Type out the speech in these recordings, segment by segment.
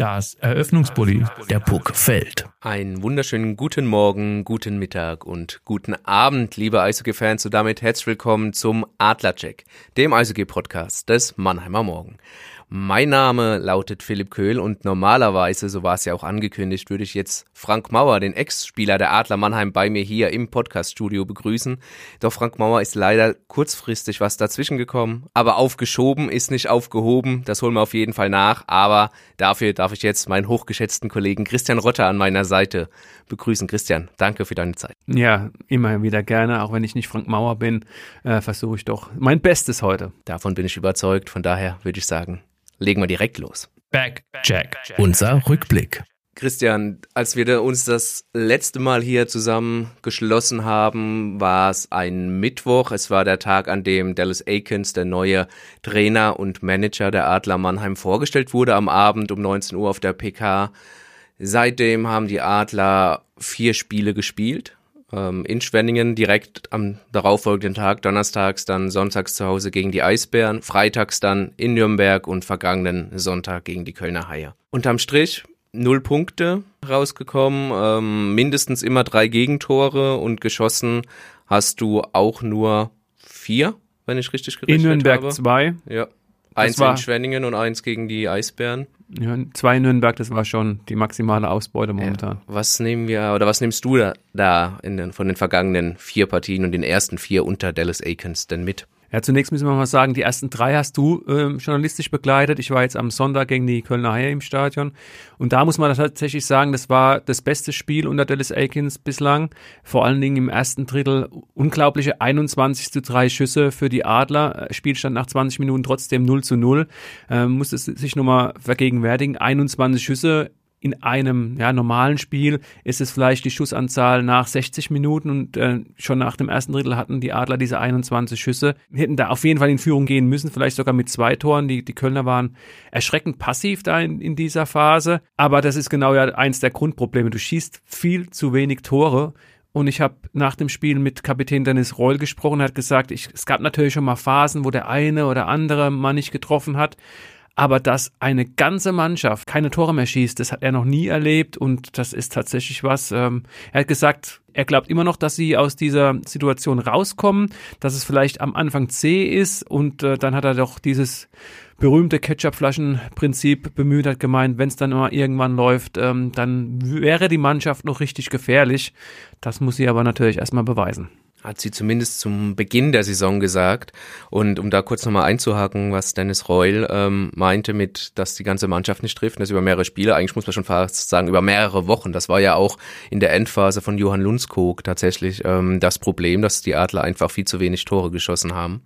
Das Eröffnungsbully, der Puck fällt. Einen wunderschönen guten Morgen, guten Mittag und guten Abend, liebe Eishockey-Fans und damit herzlich willkommen zum Adlercheck, dem Eishockey-Podcast des Mannheimer Morgen. Mein Name lautet Philipp Köhl und normalerweise, so war es ja auch angekündigt, würde ich jetzt Frank Mauer, den Ex-Spieler der Adler Mannheim, bei mir hier im Podcast-Studio begrüßen. Doch Frank Mauer ist leider kurzfristig was dazwischen gekommen, aber aufgeschoben ist nicht aufgehoben. Das holen wir auf jeden Fall nach. Aber dafür darf ich jetzt meinen hochgeschätzten Kollegen Christian Rotter an meiner Seite begrüßen. Christian, danke für deine Zeit. Ja, immer wieder gerne. Auch wenn ich nicht Frank Mauer bin, äh, versuche ich doch mein Bestes heute. Davon bin ich überzeugt. Von daher würde ich sagen, legen wir direkt los. Back, Jack. Unser Rückblick. Christian, als wir uns das letzte Mal hier zusammen geschlossen haben, war es ein Mittwoch. Es war der Tag, an dem Dallas Aikens, der neue Trainer und Manager der Adler Mannheim, vorgestellt wurde am Abend um 19 Uhr auf der PK. Seitdem haben die Adler vier Spiele gespielt ähm, in Schwenningen direkt am darauffolgenden Tag, donnerstags dann sonntags zu Hause gegen die Eisbären, freitags dann in Nürnberg und vergangenen Sonntag gegen die Kölner Haie. Unterm Strich null Punkte rausgekommen, ähm, mindestens immer drei Gegentore und geschossen hast du auch nur vier, wenn ich richtig gerechnet habe. In Nürnberg habe. zwei. Ja. Eins in Schwenningen und eins gegen die Eisbären. Zwei in Nürnberg, das war schon die maximale Ausbeute momentan. Ja. Was nehmen wir, oder was nimmst du da, da den, von den vergangenen vier Partien und den ersten vier unter Dallas Aikens denn mit? Ja, zunächst müssen wir mal sagen, die ersten drei hast du ähm, journalistisch begleitet. Ich war jetzt am Sonntag gegen die Kölner Haie im Stadion. Und da muss man tatsächlich sagen, das war das beste Spiel unter Dallas Aikens bislang. Vor allen Dingen im ersten Drittel unglaubliche 21 zu 3 Schüsse für die Adler. Spielstand nach 20 Minuten trotzdem 0 zu 0. Ähm, muss es sich nochmal vergegenwärtigen. 21 Schüsse in einem ja, normalen Spiel ist es vielleicht die Schussanzahl nach 60 Minuten und äh, schon nach dem ersten Drittel hatten die Adler diese 21 Schüsse. Hätten da auf jeden Fall in Führung gehen müssen, vielleicht sogar mit zwei Toren. Die, die Kölner waren erschreckend passiv da in, in dieser Phase. Aber das ist genau ja eins der Grundprobleme. Du schießt viel zu wenig Tore. Und ich habe nach dem Spiel mit Kapitän Dennis Reul gesprochen, hat gesagt, ich, es gab natürlich schon mal Phasen, wo der eine oder andere mal nicht getroffen hat. Aber dass eine ganze Mannschaft keine Tore mehr schießt, das hat er noch nie erlebt und das ist tatsächlich was. Ähm, er hat gesagt, er glaubt immer noch, dass sie aus dieser Situation rauskommen, dass es vielleicht am Anfang zäh ist und äh, dann hat er doch dieses berühmte Ketchupflaschenprinzip bemüht, hat gemeint, wenn es dann mal irgendwann läuft, ähm, dann wäre die Mannschaft noch richtig gefährlich. Das muss sie aber natürlich erstmal beweisen hat sie zumindest zum Beginn der Saison gesagt. Und um da kurz nochmal einzuhaken, was Dennis Reul ähm, meinte mit, dass die ganze Mannschaft nicht trifft, das über mehrere Spiele, eigentlich muss man schon fast sagen, über mehrere Wochen. Das war ja auch in der Endphase von Johann Lundskog tatsächlich ähm, das Problem, dass die Adler einfach viel zu wenig Tore geschossen haben.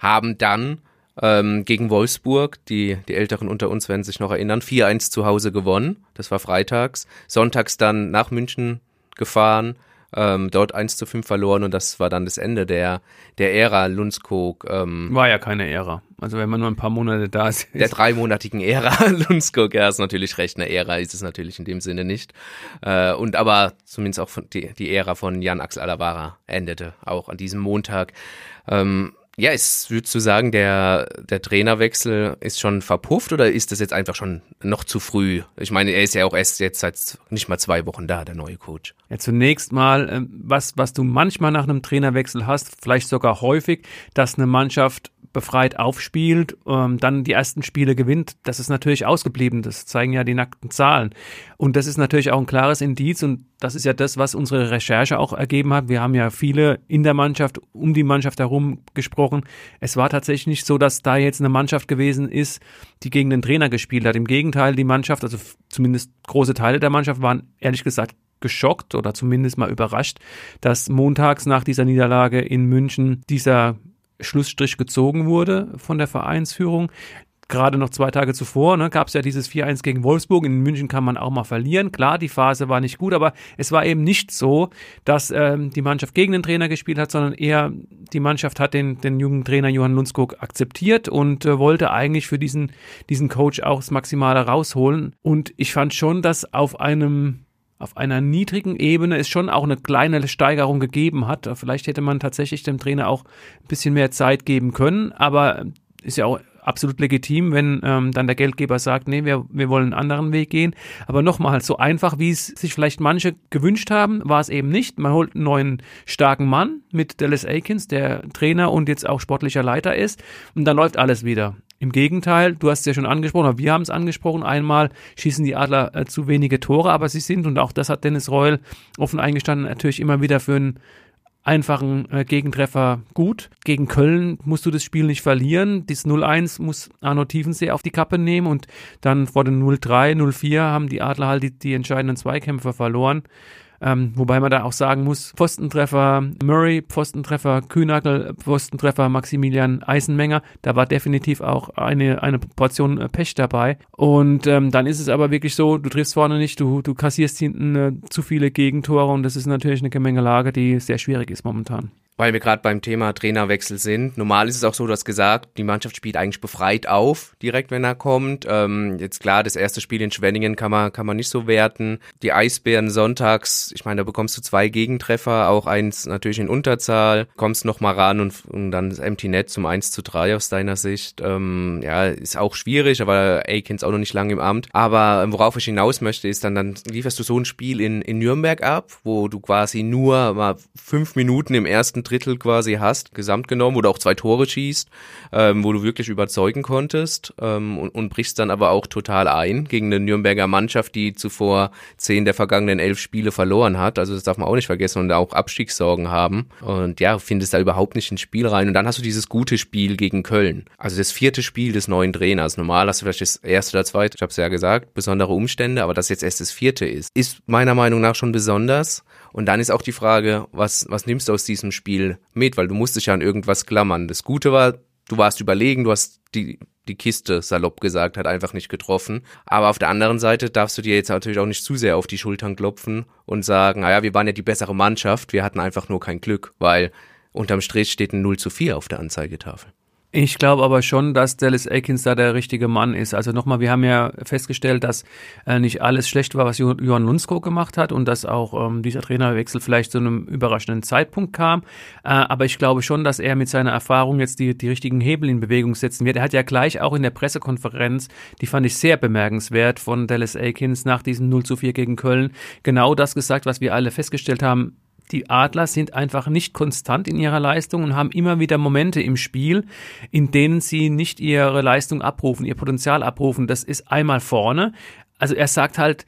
Haben dann ähm, gegen Wolfsburg, die, die Älteren unter uns werden sich noch erinnern, 4-1 zu Hause gewonnen. Das war freitags. Sonntags dann nach München gefahren, ähm, dort 1 zu 5 verloren und das war dann das Ende der, der Ära Lundskog. Ähm, war ja keine Ära. Also wenn man nur ein paar Monate da ist. Der dreimonatigen Ära Lundskog, ja, ist natürlich recht. Eine Ära ist es natürlich in dem Sinne nicht. Äh, und aber zumindest auch von, die, die Ära von Jan Axel Alavara endete auch an diesem Montag. Ähm, ja, ist, würdest du sagen, der, der Trainerwechsel ist schon verpufft oder ist das jetzt einfach schon noch zu früh? Ich meine, er ist ja auch erst jetzt seit nicht mal zwei Wochen da, der neue Coach. Ja, zunächst mal, ähm, was, was du manchmal nach einem Trainerwechsel hast, vielleicht sogar häufig, dass eine Mannschaft befreit aufspielt, ähm, dann die ersten Spiele gewinnt, das ist natürlich ausgeblieben. Das zeigen ja die nackten Zahlen. Und das ist natürlich auch ein klares Indiz und das ist ja das, was unsere Recherche auch ergeben hat. Wir haben ja viele in der Mannschaft, um die Mannschaft herum gesprochen. Es war tatsächlich nicht so, dass da jetzt eine Mannschaft gewesen ist, die gegen den Trainer gespielt hat. Im Gegenteil, die Mannschaft, also zumindest große Teile der Mannschaft waren ehrlich gesagt geschockt oder zumindest mal überrascht, dass montags nach dieser Niederlage in München dieser Schlussstrich gezogen wurde von der Vereinsführung. Gerade noch zwei Tage zuvor ne, gab es ja dieses 4-1 gegen Wolfsburg. In München kann man auch mal verlieren. Klar, die Phase war nicht gut, aber es war eben nicht so, dass ähm, die Mannschaft gegen den Trainer gespielt hat, sondern eher die Mannschaft hat den, den jungen Trainer Johann Lundskog akzeptiert und äh, wollte eigentlich für diesen, diesen Coach auch das Maximale rausholen. Und ich fand schon, dass auf einem auf einer niedrigen Ebene es schon auch eine kleine Steigerung gegeben hat. Vielleicht hätte man tatsächlich dem Trainer auch ein bisschen mehr Zeit geben können, aber ist ja auch absolut legitim, wenn ähm, dann der Geldgeber sagt, nee, wir, wir wollen einen anderen Weg gehen. Aber nochmal, so einfach, wie es sich vielleicht manche gewünscht haben, war es eben nicht. Man holt einen neuen starken Mann mit Dallas Aikens, der Trainer und jetzt auch sportlicher Leiter ist. Und dann läuft alles wieder. Im Gegenteil, du hast es ja schon angesprochen, wir haben es angesprochen, einmal schießen die Adler äh, zu wenige Tore, aber sie sind, und auch das hat Dennis Reul offen eingestanden, natürlich immer wieder für einen einfachen äh, Gegentreffer gut. Gegen Köln musst du das Spiel nicht verlieren. Das 0-1 muss Arno Tiefensee auf die Kappe nehmen und dann vor den 0-3, 0-4 haben die Adler halt die, die entscheidenden Zweikämpfe verloren. Ähm, wobei man da auch sagen muss, Pfostentreffer Murray, Pfostentreffer Kühnackel, Pfostentreffer Maximilian Eisenmenger, da war definitiv auch eine, eine Portion äh, Pech dabei. Und ähm, dann ist es aber wirklich so, du triffst vorne nicht, du, du kassierst hinten äh, zu viele Gegentore und das ist natürlich eine Gemengelage, die sehr schwierig ist momentan weil wir gerade beim Thema Trainerwechsel sind. Normal ist es auch so, dass gesagt, die Mannschaft spielt eigentlich befreit auf, direkt wenn er kommt. Ähm, jetzt klar, das erste Spiel in Schwenningen kann man, kann man nicht so werten. Die Eisbären sonntags, ich meine, da bekommst du zwei Gegentreffer, auch eins natürlich in Unterzahl, kommst noch mal ran und, und dann das Empty Net zum 1 zu 3 aus deiner Sicht. Ähm, ja, ist auch schwierig, aber Aikens auch noch nicht lange im Amt. Aber worauf ich hinaus möchte, ist dann, dann lieferst du so ein Spiel in, in Nürnberg ab, wo du quasi nur mal fünf Minuten im ersten Drittel quasi hast, gesamt genommen, du auch zwei Tore schießt, ähm, wo du wirklich überzeugen konntest ähm, und, und brichst dann aber auch total ein gegen eine Nürnberger Mannschaft, die zuvor zehn der vergangenen elf Spiele verloren hat. Also das darf man auch nicht vergessen und auch Abstiegssorgen haben. Und ja, findest da überhaupt nicht ins Spiel rein. Und dann hast du dieses gute Spiel gegen Köln. Also das vierte Spiel des neuen Trainers. Normal hast du vielleicht das erste oder zweite, ich habe es ja gesagt, besondere Umstände, aber dass jetzt erst das vierte ist, ist meiner Meinung nach schon besonders. Und dann ist auch die Frage, was, was nimmst du aus diesem Spiel mit? Weil du musst dich ja an irgendwas klammern. Das Gute war, du warst überlegen, du hast die, die Kiste, salopp gesagt, hat einfach nicht getroffen. Aber auf der anderen Seite darfst du dir jetzt natürlich auch nicht zu sehr auf die Schultern klopfen und sagen, naja, wir waren ja die bessere Mannschaft, wir hatten einfach nur kein Glück, weil unterm Strich steht ein 0 zu 4 auf der Anzeigetafel. Ich glaube aber schon, dass Dallas Aikens da der richtige Mann ist. Also nochmal, wir haben ja festgestellt, dass äh, nicht alles schlecht war, was Johann Lundsko gemacht hat und dass auch ähm, dieser Trainerwechsel vielleicht zu einem überraschenden Zeitpunkt kam. Äh, aber ich glaube schon, dass er mit seiner Erfahrung jetzt die, die richtigen Hebel in Bewegung setzen wird. Er hat ja gleich auch in der Pressekonferenz, die fand ich sehr bemerkenswert von Dallas Aikens nach diesem 0 zu 4 gegen Köln, genau das gesagt, was wir alle festgestellt haben die Adler sind einfach nicht konstant in ihrer Leistung und haben immer wieder Momente im Spiel, in denen sie nicht ihre Leistung abrufen, ihr Potenzial abrufen. Das ist einmal vorne. Also er sagt halt,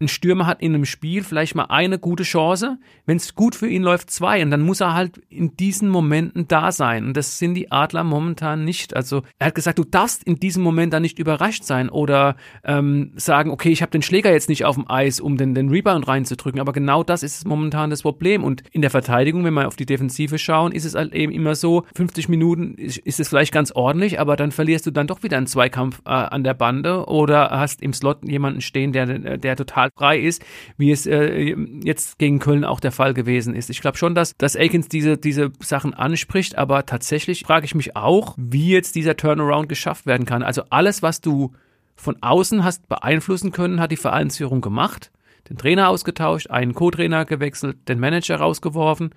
ein Stürmer hat in einem Spiel vielleicht mal eine gute Chance, wenn es gut für ihn läuft, zwei. Und dann muss er halt in diesen Momenten da sein. Und das sind die Adler momentan nicht. Also er hat gesagt, du darfst in diesem Moment dann nicht überrascht sein oder ähm, sagen, okay, ich habe den Schläger jetzt nicht auf dem Eis, um den, den Rebound reinzudrücken. Aber genau das ist momentan das Problem. Und in der Verteidigung, wenn wir auf die Defensive schauen, ist es halt eben immer so, 50 Minuten ist, ist es vielleicht ganz ordentlich, aber dann verlierst du dann doch wieder einen Zweikampf äh, an der Bande oder hast im Slot jemanden stehen, der, der total frei ist, wie es äh, jetzt gegen Köln auch der Fall gewesen ist. Ich glaube schon, dass, dass Aikens diese, diese Sachen anspricht, aber tatsächlich frage ich mich auch, wie jetzt dieser Turnaround geschafft werden kann. Also alles, was du von außen hast beeinflussen können, hat die Vereinsführung gemacht. Den Trainer ausgetauscht, einen Co-Trainer gewechselt, den Manager rausgeworfen.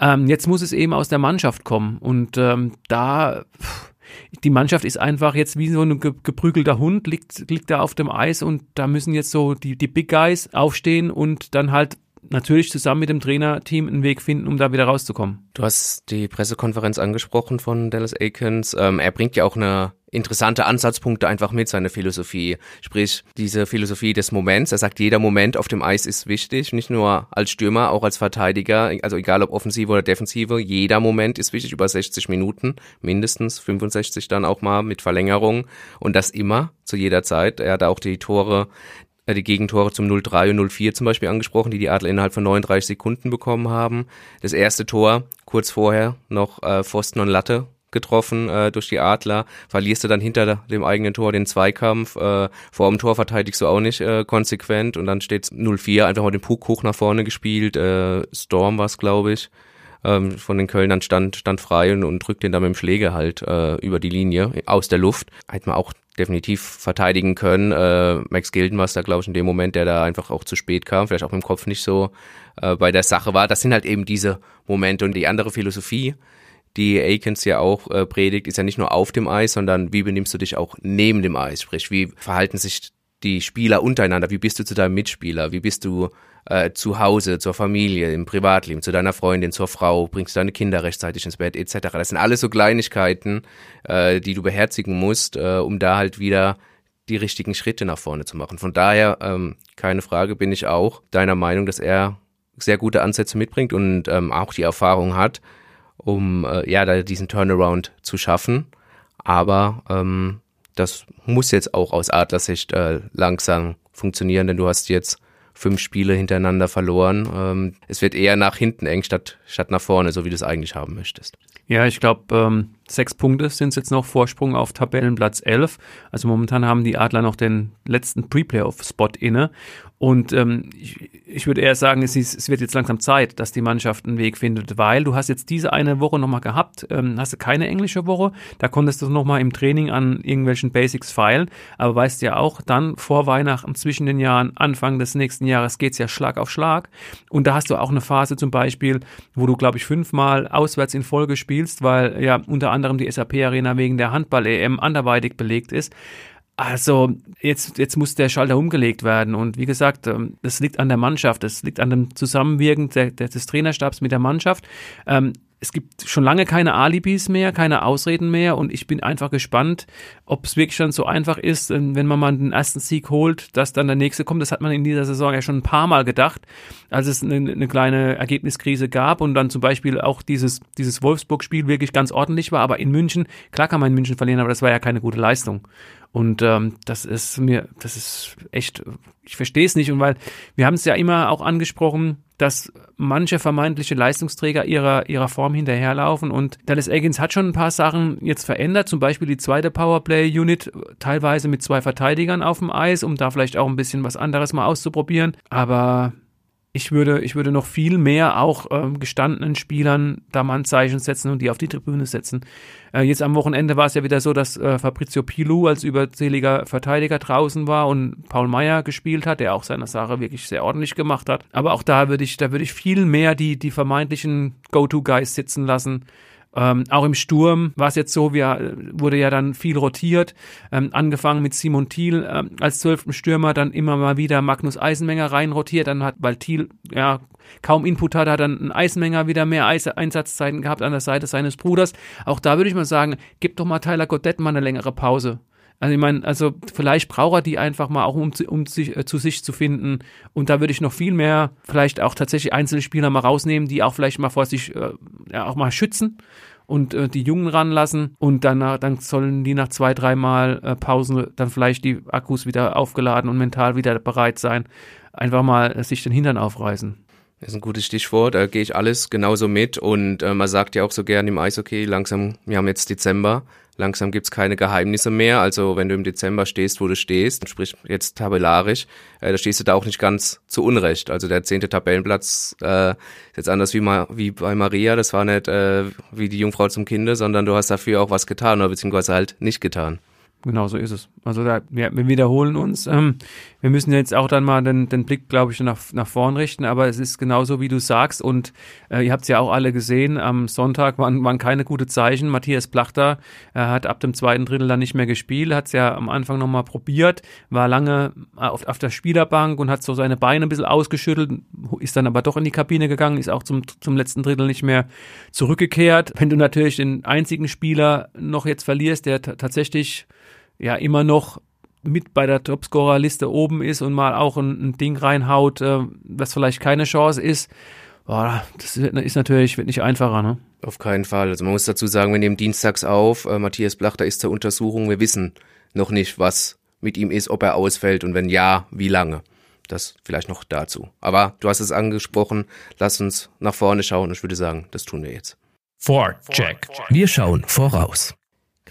Ähm, jetzt muss es eben aus der Mannschaft kommen. Und ähm, da. Pff, die Mannschaft ist einfach jetzt wie so ein geprügelter Hund, liegt, liegt da auf dem Eis und da müssen jetzt so die, die Big Guys aufstehen und dann halt natürlich zusammen mit dem Trainerteam einen Weg finden, um da wieder rauszukommen. Du hast die Pressekonferenz angesprochen von Dallas Aikens. Ähm, er bringt ja auch eine interessante Ansatzpunkte einfach mit seiner Philosophie. Sprich, diese Philosophie des Moments. Er sagt, jeder Moment auf dem Eis ist wichtig, nicht nur als Stürmer, auch als Verteidiger. Also egal ob Offensive oder Defensive, jeder Moment ist wichtig, über 60 Minuten, mindestens 65 dann auch mal mit Verlängerung. Und das immer, zu jeder Zeit. Er hat auch die Tore äh, die Gegentore zum 0-3 und 0-4 zum Beispiel angesprochen, die die Adler innerhalb von 39 Sekunden bekommen haben. Das erste Tor kurz vorher noch äh, Pfosten und Latte getroffen äh, durch die Adler, verlierst du dann hinter dem eigenen Tor den Zweikampf, äh, vor dem Tor verteidigst du auch nicht äh, konsequent und dann steht 0-4, einfach mal den Puck hoch nach vorne gespielt, äh, Storm war es, glaube ich, ähm, von den Kölnern stand, stand frei und, und drückt den dann mit dem Schläger halt äh, über die Linie aus der Luft. Hätte man auch definitiv verteidigen können. Äh, Max Gilden war es da, glaube ich, in dem Moment, der da einfach auch zu spät kam, vielleicht auch mit dem Kopf nicht so äh, bei der Sache war. Das sind halt eben diese Momente und die andere Philosophie, die Aikens ja auch äh, predigt, ist ja nicht nur auf dem Eis, sondern wie benimmst du dich auch neben dem Eis? Sprich, wie verhalten sich die Spieler untereinander? Wie bist du zu deinem Mitspieler? Wie bist du äh, zu Hause, zur Familie, im Privatleben, zu deiner Freundin, zur Frau? Bringst du deine Kinder rechtzeitig ins Bett, etc.? Das sind alles so Kleinigkeiten, äh, die du beherzigen musst, äh, um da halt wieder die richtigen Schritte nach vorne zu machen. Von daher, ähm, keine Frage, bin ich auch deiner Meinung, dass er sehr gute Ansätze mitbringt und ähm, auch die Erfahrung hat, um äh, ja da diesen Turnaround zu schaffen. Aber ähm, das muss jetzt auch aus Adlersicht äh, langsam funktionieren, denn du hast jetzt fünf Spiele hintereinander verloren. Ähm, es wird eher nach hinten eng statt, statt nach vorne, so wie du es eigentlich haben möchtest. Ja, ich glaube, ähm, sechs Punkte sind es jetzt noch Vorsprung auf Tabellenplatz 11. Also momentan haben die Adler noch den letzten Pre-Playoff-Spot inne. Und ähm, ich, ich würde eher sagen, es, ist, es wird jetzt langsam Zeit, dass die Mannschaft einen Weg findet, weil du hast jetzt diese eine Woche nochmal gehabt, ähm, hast du keine englische Woche, da konntest du nochmal im Training an irgendwelchen Basics feilen, aber weißt ja auch, dann vor Weihnachten, zwischen den Jahren, Anfang des nächsten Jahres geht's ja Schlag auf Schlag und da hast du auch eine Phase zum Beispiel, wo du, glaube ich, fünfmal auswärts in Folge spielst, weil ja unter anderem die SAP-Arena wegen der Handball-EM anderweitig belegt ist. Also jetzt, jetzt muss der Schalter umgelegt werden. Und wie gesagt, ähm, das liegt an der Mannschaft, das liegt an dem Zusammenwirken der, des Trainerstabs mit der Mannschaft. Ähm, es gibt schon lange keine Alibis mehr, keine Ausreden mehr und ich bin einfach gespannt, ob es wirklich schon so einfach ist, ähm, wenn man mal den ersten Sieg holt, dass dann der nächste kommt. Das hat man in dieser Saison ja schon ein paar Mal gedacht, als es eine, eine kleine Ergebniskrise gab und dann zum Beispiel auch dieses, dieses Wolfsburg-Spiel wirklich ganz ordentlich war, aber in München, klar kann man in München verlieren, aber das war ja keine gute Leistung. Und ähm, das ist mir, das ist echt, ich verstehe es nicht. Und weil wir haben es ja immer auch angesprochen, dass manche vermeintliche Leistungsträger ihrer, ihrer Form hinterherlaufen. Und Dallas Eggins hat schon ein paar Sachen jetzt verändert, zum Beispiel die zweite Powerplay-Unit, teilweise mit zwei Verteidigern auf dem Eis, um da vielleicht auch ein bisschen was anderes mal auszuprobieren. Aber ich würde, ich würde noch viel mehr auch ähm, gestandenen Spielern da mal ein Zeichen setzen und die auf die Tribüne setzen. Äh, jetzt am Wochenende war es ja wieder so, dass äh, Fabrizio Pilu als überzähliger Verteidiger draußen war und Paul Meyer gespielt hat, der auch seine Sache wirklich sehr ordentlich gemacht hat. Aber auch da würde ich, da würde ich viel mehr die, die vermeintlichen Go-To-Guys sitzen lassen ähm, auch im Sturm war es jetzt so, wir, wurde ja dann viel rotiert, ähm, angefangen mit Simon Thiel ähm, als zwölften Stürmer, dann immer mal wieder Magnus Eisenmenger reinrotiert, dann hat, weil Thiel ja kaum Input hat, hat dann ein Eisenmenger wieder mehr Eis Einsatzzeiten gehabt an der Seite seines Bruders. Auch da würde ich mal sagen, gib doch mal Tyler Goddett mal eine längere Pause. Also ich meine, also vielleicht braucht er die einfach mal auch, um, um sich, äh, zu sich zu finden. Und da würde ich noch viel mehr vielleicht auch tatsächlich einzelne Spieler mal rausnehmen, die auch vielleicht mal vor sich äh, ja, auch mal schützen und äh, die Jungen ranlassen und dann, dann sollen die nach zwei, dreimal äh, Pausen dann vielleicht die Akkus wieder aufgeladen und mental wieder bereit sein, einfach mal äh, sich den Hintern aufreißen. Das ist ein gutes Stichwort, da gehe ich alles genauso mit und äh, man sagt ja auch so gern im Eishockey, langsam, wir haben jetzt Dezember, Langsam gibt's keine Geheimnisse mehr. Also wenn du im Dezember stehst, wo du stehst, sprich jetzt tabellarisch, äh, da stehst du da auch nicht ganz zu Unrecht. Also der zehnte Tabellenplatz äh, ist jetzt anders wie, ma wie bei Maria. Das war nicht äh, wie die Jungfrau zum Kinde, sondern du hast dafür auch was getan oder beziehungsweise halt nicht getan. Genau so ist es. Also da, wir, wir wiederholen uns. Ähm, wir müssen jetzt auch dann mal den, den Blick, glaube ich, nach, nach vorn richten, aber es ist genauso, wie du sagst. Und äh, ihr habt es ja auch alle gesehen, am Sonntag waren, waren keine gute Zeichen. Matthias Plachter er hat ab dem zweiten Drittel dann nicht mehr gespielt, hat es ja am Anfang nochmal probiert, war lange auf, auf der Spielerbank und hat so seine Beine ein bisschen ausgeschüttelt, ist dann aber doch in die Kabine gegangen, ist auch zum, zum letzten Drittel nicht mehr zurückgekehrt. Wenn du natürlich den einzigen Spieler noch jetzt verlierst, der tatsächlich ja immer noch mit bei der Topscorer-Liste oben ist und mal auch ein, ein Ding reinhaut, äh, was vielleicht keine Chance ist, boah, das ist natürlich wird nicht einfacher, ne? Auf keinen Fall. Also man muss dazu sagen, wir nehmen dienstags auf, äh, Matthias Blachter ist zur Untersuchung, wir wissen noch nicht, was mit ihm ist, ob er ausfällt und wenn ja, wie lange. Das vielleicht noch dazu. Aber du hast es angesprochen, lass uns nach vorne schauen und ich würde sagen, das tun wir jetzt. Check. Wir schauen voraus.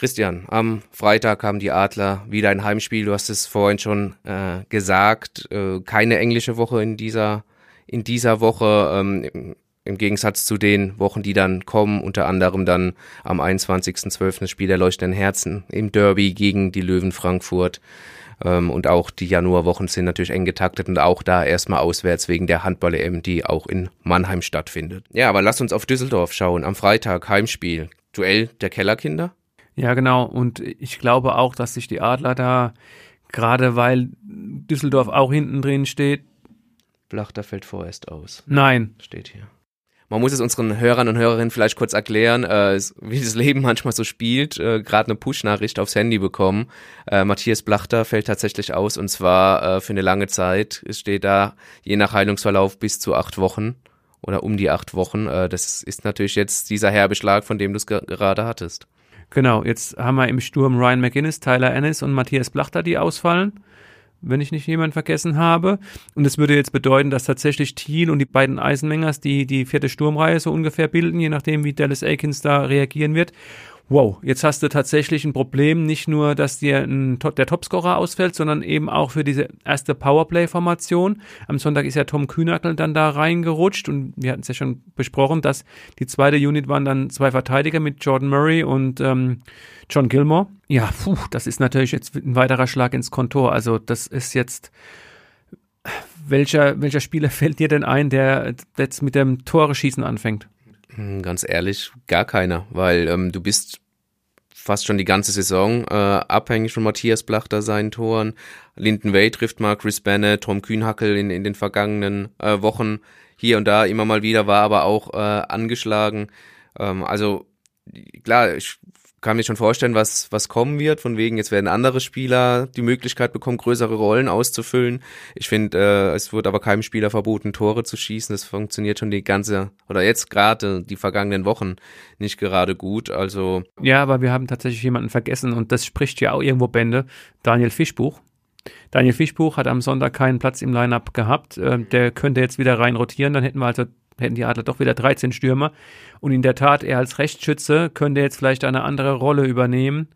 Christian, am Freitag haben die Adler wieder ein Heimspiel. Du hast es vorhin schon äh, gesagt. Äh, keine englische Woche in dieser, in dieser Woche. Ähm, im, Gegensatz zu den Wochen, die dann kommen, unter anderem dann am 21.12. das Spiel der leuchtenden Herzen im Derby gegen die Löwen Frankfurt. Ähm, und auch die Januarwochen sind natürlich eng getaktet und auch da erstmal auswärts wegen der Handball-EM, die auch in Mannheim stattfindet. Ja, aber lass uns auf Düsseldorf schauen. Am Freitag Heimspiel. Duell der Kellerkinder. Ja, genau. Und ich glaube auch, dass sich die Adler da, gerade weil Düsseldorf auch hinten drin steht. Blachter fällt vorerst aus. Nein. Steht hier. Man muss es unseren Hörern und Hörerinnen vielleicht kurz erklären, äh, wie das Leben manchmal so spielt. Äh, Gerade eine Push-Nachricht aufs Handy bekommen. Äh, Matthias Blachter fällt tatsächlich aus und zwar äh, für eine lange Zeit. Es steht da je nach Heilungsverlauf bis zu acht Wochen oder um die acht Wochen. Äh, das ist natürlich jetzt dieser herbe Schlag, von dem du es gerade hattest. Genau, jetzt haben wir im Sturm Ryan McGinnis, Tyler Ennis und Matthias Blachter, die ausfallen wenn ich nicht jemand vergessen habe. Und es würde jetzt bedeuten, dass tatsächlich Thiel und die beiden Eisenmengers die, die vierte Sturmreihe so ungefähr bilden, je nachdem, wie Dallas Aikens da reagieren wird wow, jetzt hast du tatsächlich ein Problem, nicht nur, dass dir ein, der Topscorer ausfällt, sondern eben auch für diese erste Powerplay-Formation. Am Sonntag ist ja Tom Kühnackel dann da reingerutscht und wir hatten es ja schon besprochen, dass die zweite Unit waren dann zwei Verteidiger mit Jordan Murray und ähm, John Gilmore. Ja, puh, das ist natürlich jetzt ein weiterer Schlag ins Kontor. Also das ist jetzt welcher, welcher Spieler fällt dir denn ein, der jetzt mit dem Tore schießen anfängt? Hm, ganz ehrlich, gar keiner, weil ähm, du bist fast schon die ganze Saison äh, abhängig von Matthias Blachter seinen Toren. Linden Way trifft mal Chris Bennett, Tom Kühnhackel in, in den vergangenen äh, Wochen hier und da immer mal wieder, war aber auch äh, angeschlagen. Ähm, also klar, ich kann mir schon vorstellen, was, was kommen wird. Von wegen, jetzt werden andere Spieler die Möglichkeit bekommen, größere Rollen auszufüllen. Ich finde, äh, es wird aber keinem Spieler verboten, Tore zu schießen. Das funktioniert schon die ganze, oder jetzt gerade die vergangenen Wochen nicht gerade gut. Also. Ja, aber wir haben tatsächlich jemanden vergessen und das spricht ja auch irgendwo Bände. Daniel Fischbuch. Daniel Fischbuch hat am Sonntag keinen Platz im Lineup gehabt. Äh, der könnte jetzt wieder rein rotieren. Dann hätten wir also hätten die Adler doch wieder 13 Stürmer. Und in der Tat, er als Rechtsschütze könnte jetzt vielleicht eine andere Rolle übernehmen.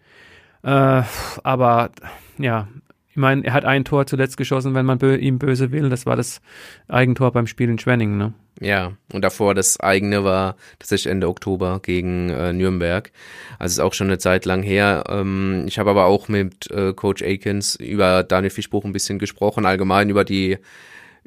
Äh, aber ja, ich meine, er hat ein Tor zuletzt geschossen, wenn man bö ihm böse will. Das war das Eigentor beim Spiel in Schwenningen. Ne? Ja, und davor das eigene war tatsächlich Ende Oktober gegen äh, Nürnberg. Also ist auch schon eine Zeit lang her. Ähm, ich habe aber auch mit äh, Coach Akins über Daniel Fischbuch ein bisschen gesprochen, allgemein über die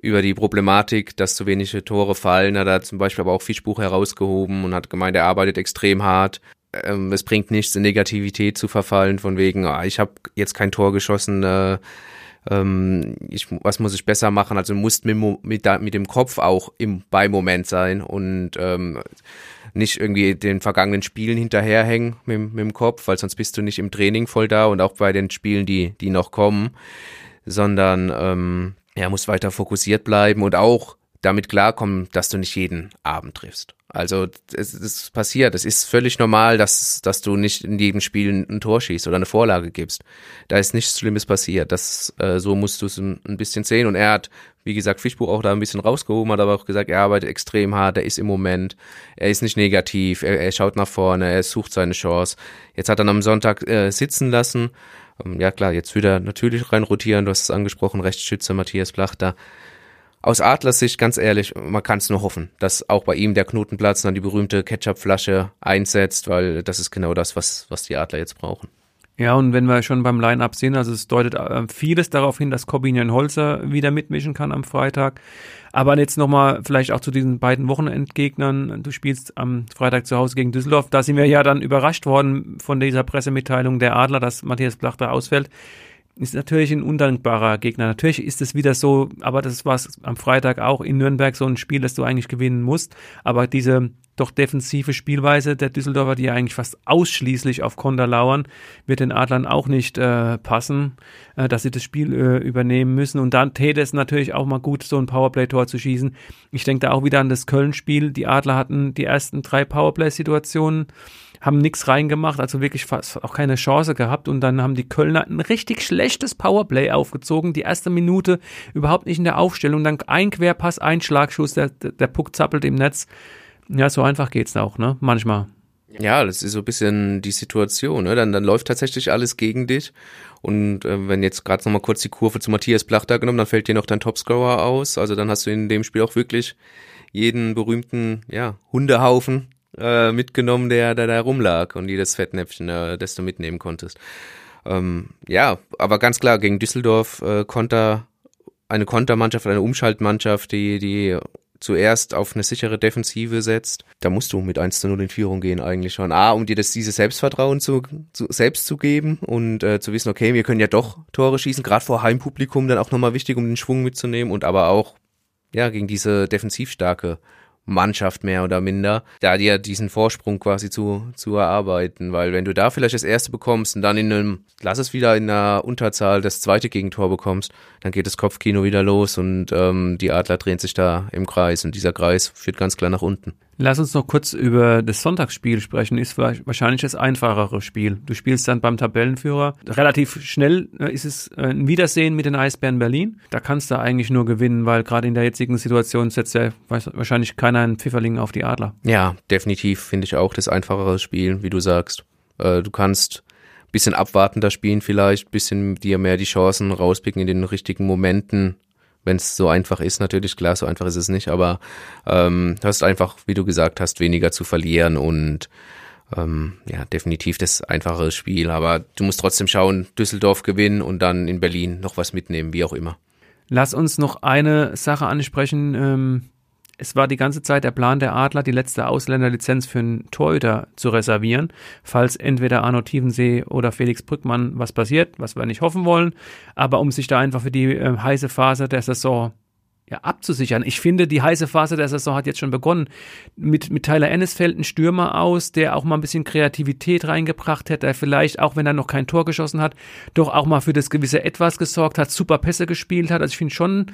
über die Problematik, dass zu wenige Tore fallen, hat er zum Beispiel aber auch Fischbuch herausgehoben und hat gemeint, er arbeitet extrem hart. Ähm, es bringt nichts, in Negativität zu verfallen, von wegen, ah, ich habe jetzt kein Tor geschossen, äh, ähm, ich, was muss ich besser machen? Also musst mit, mit, mit dem Kopf auch im Bei-Moment sein und ähm, nicht irgendwie den vergangenen Spielen hinterherhängen mit, mit dem Kopf, weil sonst bist du nicht im Training voll da und auch bei den Spielen, die, die noch kommen, sondern ähm, er muss weiter fokussiert bleiben und auch damit klarkommen, dass du nicht jeden Abend triffst. Also es, es passiert, es ist völlig normal, dass, dass du nicht in jedem Spiel ein, Tor schießt oder eine Vorlage gibst. Da ist nichts Schlimmes passiert. Das, äh, so musst du es ein, ein, bisschen sehen. Und er hat, wie gesagt, Fischbuch auch da ein bisschen rausgehoben, hat aber auch gesagt, er arbeitet extrem hart, er ist im Moment, er ist nicht negativ, er, er schaut nach vorne, er sucht seine Chance. Jetzt hat er am Sonntag äh, sitzen lassen ähm, ja klar, jetzt wieder natürlich rein rotieren, du hast es angesprochen, Rechtsschütze Matthias Blachter. Aus Adlers Sicht, ganz ehrlich, man kann es nur hoffen, dass auch bei ihm der Knotenplatz dann die berühmte Ketchupflasche einsetzt, weil das ist genau das, was, was die Adler jetzt brauchen. Ja, und wenn wir schon beim Line-Up sind, also es deutet äh, vieles darauf hin, dass Corbinian Holzer wieder mitmischen kann am Freitag. Aber jetzt nochmal vielleicht auch zu diesen beiden Wochenendgegnern. Du spielst am Freitag zu Hause gegen Düsseldorf. Da sind wir ja dann überrascht worden von dieser Pressemitteilung der Adler, dass Matthias Blachter ausfällt ist natürlich ein undankbarer Gegner. Natürlich ist es wieder so, aber das war am Freitag auch in Nürnberg so ein Spiel, das du eigentlich gewinnen musst. Aber diese doch defensive Spielweise der Düsseldorfer, die ja eigentlich fast ausschließlich auf Konter lauern, wird den Adlern auch nicht äh, passen, äh, dass sie das Spiel äh, übernehmen müssen. Und dann täte es natürlich auch mal gut, so ein Powerplay-Tor zu schießen. Ich denke da auch wieder an das Köln-Spiel. Die Adler hatten die ersten drei Powerplay-Situationen haben nichts reingemacht, also wirklich fast auch keine Chance gehabt. Und dann haben die Kölner ein richtig schlechtes Powerplay aufgezogen. Die erste Minute überhaupt nicht in der Aufstellung. Dann ein Querpass, ein Schlagschuss, der, der Puck zappelt im Netz. Ja, so einfach geht's auch, ne? Manchmal. Ja, das ist so ein bisschen die Situation. Ne? Dann, dann läuft tatsächlich alles gegen dich. Und äh, wenn jetzt gerade nochmal kurz die Kurve zu Matthias Plachter genommen, dann fällt dir noch dein Topscorer aus. Also dann hast du in dem Spiel auch wirklich jeden berühmten ja, Hundehaufen äh, mitgenommen, der, der da rumlag und jedes Fettnäpfchen, äh, das du mitnehmen konntest. Ähm, ja, aber ganz klar, gegen Düsseldorf äh, Konter, eine Kontermannschaft, eine Umschaltmannschaft, die, die zuerst auf eine sichere Defensive setzt, da musst du mit 1 zu 0 in Führung gehen eigentlich schon. A, um dir das dieses Selbstvertrauen zu, zu selbst zu geben und äh, zu wissen, okay, wir können ja doch Tore schießen, gerade vor Heimpublikum dann auch nochmal wichtig, um den Schwung mitzunehmen und aber auch ja gegen diese defensiv starke Mannschaft mehr oder minder, da dir diesen Vorsprung quasi zu, zu erarbeiten. Weil wenn du da vielleicht das erste bekommst und dann in einem, lass es wieder in einer Unterzahl das zweite Gegentor bekommst, dann geht das Kopfkino wieder los und ähm, die Adler drehen sich da im Kreis und dieser Kreis führt ganz klar nach unten. Lass uns noch kurz über das Sonntagsspiel sprechen. Ist wahrscheinlich das einfachere Spiel. Du spielst dann beim Tabellenführer. Relativ schnell äh, ist es äh, ein Wiedersehen mit den Eisbären Berlin. Da kannst du eigentlich nur gewinnen, weil gerade in der jetzigen Situation setzt ja wahrscheinlich keiner einen Pfifferling auf die Adler. Ja, definitiv finde ich auch das einfachere Spiel, wie du sagst. Äh, du kannst bisschen abwartender spielen vielleicht, bisschen dir mehr die Chancen rauspicken in den richtigen Momenten wenn es so einfach ist, natürlich, klar, so einfach ist es nicht, aber ähm, hast einfach, wie du gesagt hast, weniger zu verlieren und ähm, ja, definitiv das einfache Spiel. Aber du musst trotzdem schauen, Düsseldorf gewinnen und dann in Berlin noch was mitnehmen, wie auch immer. Lass uns noch eine Sache ansprechen, ähm, es war die ganze Zeit der Plan der Adler, die letzte Ausländerlizenz für einen Torhüter zu reservieren, falls entweder Arno Tiefensee oder Felix Brückmann was passiert, was wir nicht hoffen wollen, aber um sich da einfach für die äh, heiße Phase der Saison ja, abzusichern. Ich finde, die heiße Phase der Saison hat jetzt schon begonnen. Mit, mit Tyler Ennis fällt ein Stürmer aus, der auch mal ein bisschen Kreativität reingebracht hätte, der vielleicht, auch wenn er noch kein Tor geschossen hat, doch auch mal für das gewisse Etwas gesorgt hat, super Pässe gespielt hat. Also ich finde schon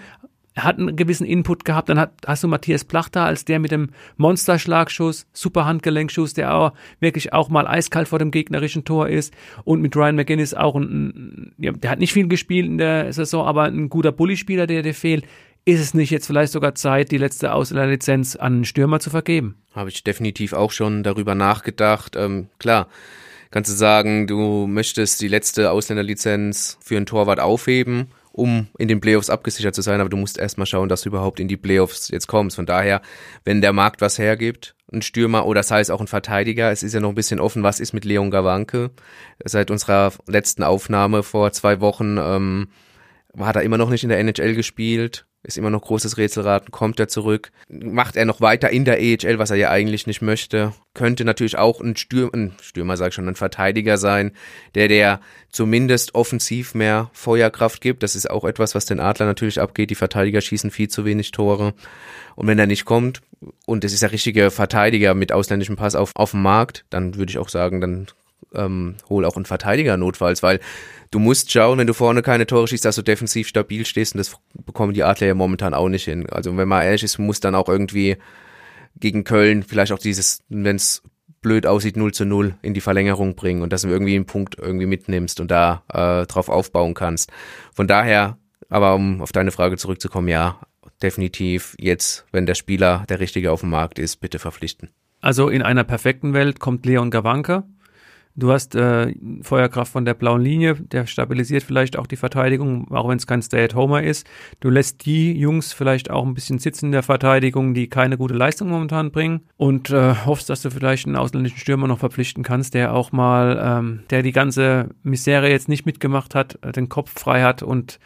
er hat einen gewissen Input gehabt. Dann hat, hast du Matthias Plach da als der mit dem Monsterschlagschuss, super Handgelenkschuss, der auch wirklich auch mal eiskalt vor dem gegnerischen Tor ist. Und mit Ryan McGinnis auch ein, ja, der hat nicht viel gespielt in der Saison, aber ein guter Bullyspieler, der dir fehlt. Ist es nicht jetzt vielleicht sogar Zeit, die letzte Ausländerlizenz an einen Stürmer zu vergeben? Habe ich definitiv auch schon darüber nachgedacht. Ähm, klar, kannst du sagen, du möchtest die letzte Ausländerlizenz für einen Torwart aufheben um in den Playoffs abgesichert zu sein, aber du musst erstmal schauen, dass du überhaupt in die Playoffs jetzt kommst. Von daher, wenn der Markt was hergibt, ein Stürmer oder sei es auch ein Verteidiger, es ist ja noch ein bisschen offen, was ist mit Leon Gawanke. Seit unserer letzten Aufnahme vor zwei Wochen ähm, hat er immer noch nicht in der NHL gespielt ist immer noch großes Rätselraten, kommt er zurück, macht er noch weiter in der EHL, was er ja eigentlich nicht möchte, könnte natürlich auch ein Stürmer, ein Stürmer sag ich schon, ein Verteidiger sein, der der zumindest offensiv mehr Feuerkraft gibt, das ist auch etwas, was den Adler natürlich abgeht, die Verteidiger schießen viel zu wenig Tore. Und wenn er nicht kommt und es ist der richtige Verteidiger mit ausländischem Pass auf, auf dem Markt, dann würde ich auch sagen, dann ähm, hol auch einen Verteidiger notfalls, weil du musst schauen, wenn du vorne keine Tore schießt, dass du defensiv stabil stehst und das bekommen die Adler ja momentan auch nicht hin. Also wenn man ehrlich ist, muss dann auch irgendwie gegen Köln vielleicht auch dieses, wenn es blöd aussieht, 0 zu 0 in die Verlängerung bringen und dass du irgendwie einen Punkt irgendwie mitnimmst und da äh, drauf aufbauen kannst. Von daher, aber um auf deine Frage zurückzukommen, ja, definitiv jetzt, wenn der Spieler der richtige auf dem Markt ist, bitte verpflichten. Also in einer perfekten Welt kommt Leon Gawanke, Du hast äh, Feuerkraft von der blauen Linie, der stabilisiert vielleicht auch die Verteidigung, auch wenn es kein Stay-at-Homer ist. Du lässt die Jungs vielleicht auch ein bisschen sitzen in der Verteidigung, die keine gute Leistung momentan bringen und äh, hoffst, dass du vielleicht einen ausländischen Stürmer noch verpflichten kannst, der auch mal, ähm, der die ganze Misere jetzt nicht mitgemacht hat, äh, den Kopf frei hat und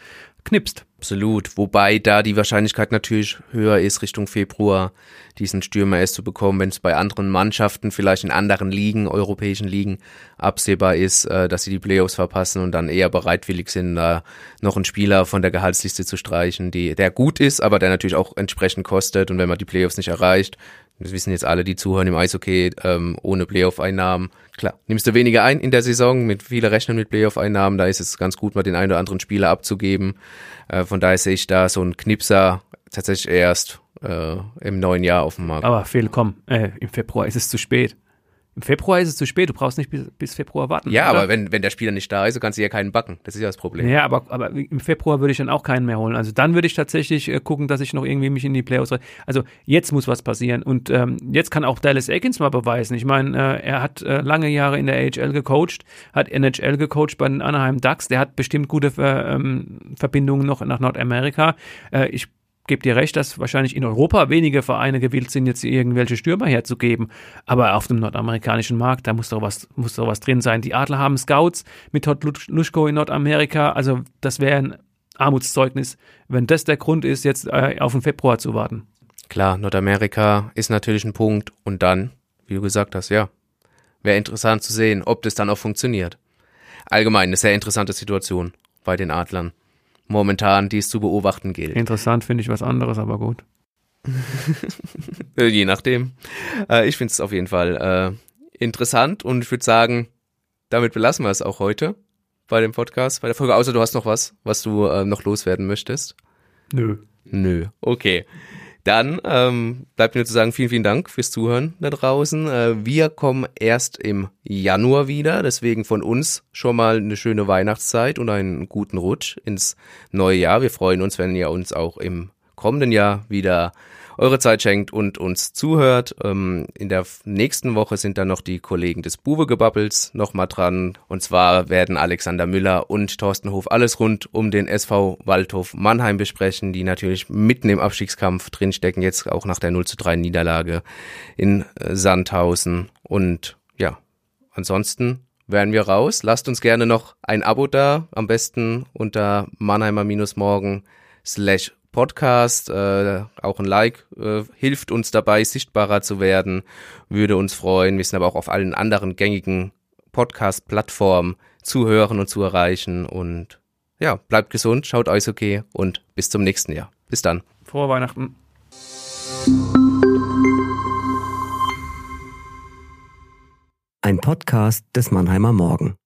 knipst. Absolut. Wobei da die Wahrscheinlichkeit natürlich höher ist, Richtung Februar diesen Stürmer erst zu bekommen, wenn es bei anderen Mannschaften, vielleicht in anderen Ligen, europäischen Ligen, absehbar ist, äh, dass sie die Playoffs verpassen und dann eher bereitwillig sind, da noch einen Spieler von der Gehaltsliste zu streichen, die, der gut ist, aber der natürlich auch entsprechend kostet. Und wenn man die Playoffs nicht erreicht, das wissen jetzt alle, die zuhören im Eishockey, ähm, ohne Playoff-Einnahmen. Klar, nimmst du weniger ein in der Saison, mit viele rechnen mit Playoff-Einnahmen, da ist es ganz gut, mal den einen oder anderen Spieler abzugeben. Äh, von daher sehe ich da so einen Knipser tatsächlich erst äh, im neuen Jahr auf dem Markt. Aber Phil, komm, äh, im Februar ist es zu spät. Im Februar ist es zu spät, du brauchst nicht bis, bis Februar warten. Ja, oder? aber wenn, wenn der Spieler nicht da ist, du kannst du ja keinen backen. Das ist ja das Problem. Ja, aber, aber im Februar würde ich dann auch keinen mehr holen. Also dann würde ich tatsächlich äh, gucken, dass ich noch irgendwie mich in die Playoffs. Also jetzt muss was passieren. Und ähm, jetzt kann auch Dallas Aikens mal beweisen. Ich meine, äh, er hat äh, lange Jahre in der AHL gecoacht, hat NHL gecoacht bei den Anaheim Ducks. Der hat bestimmt gute äh, ähm, Verbindungen noch nach Nordamerika. Äh, ich gebe dir recht, dass wahrscheinlich in Europa wenige Vereine gewillt sind, jetzt irgendwelche Stürmer herzugeben. Aber auf dem nordamerikanischen Markt, da muss doch was, muss doch was drin sein. Die Adler haben Scouts mit Todd Luschko in Nordamerika. Also das wäre ein Armutszeugnis, wenn das der Grund ist, jetzt äh, auf den Februar zu warten. Klar, Nordamerika ist natürlich ein Punkt. Und dann, wie du gesagt hast, ja, wäre interessant zu sehen, ob das dann auch funktioniert. Allgemein eine sehr interessante Situation bei den Adlern. Momentan, die es zu beobachten gilt. Interessant finde ich was anderes, aber gut. Je nachdem. Äh, ich finde es auf jeden Fall äh, interessant und ich würde sagen, damit belassen wir es auch heute bei dem Podcast, bei der Folge. Außer du hast noch was, was du äh, noch loswerden möchtest. Nö. Nö. Okay. Dann ähm, bleibt mir zu sagen, vielen, vielen Dank fürs Zuhören da draußen. Äh, wir kommen erst im Januar wieder, deswegen von uns schon mal eine schöne Weihnachtszeit und einen guten Rutsch ins neue Jahr. Wir freuen uns, wenn ihr uns auch im kommenden Jahr wieder eure Zeit schenkt und uns zuhört. Ähm, in der nächsten Woche sind dann noch die Kollegen des Buwegebabbels nochmal dran. Und zwar werden Alexander Müller und Thorsten Hof alles rund um den SV Waldhof Mannheim besprechen, die natürlich mitten im Abstiegskampf drinstecken, jetzt auch nach der 0 zu 3 Niederlage in äh, Sandhausen. Und ja, ansonsten wären wir raus. Lasst uns gerne noch ein Abo da, am besten unter Mannheimer-morgen slash Podcast, äh, auch ein Like äh, hilft uns dabei, sichtbarer zu werden, würde uns freuen. Wir sind aber auch auf allen anderen gängigen Podcast-Plattformen zu hören und zu erreichen. Und ja, bleibt gesund, schaut euch okay und bis zum nächsten Jahr. Bis dann. Frohe Weihnachten. Ein Podcast des Mannheimer Morgen.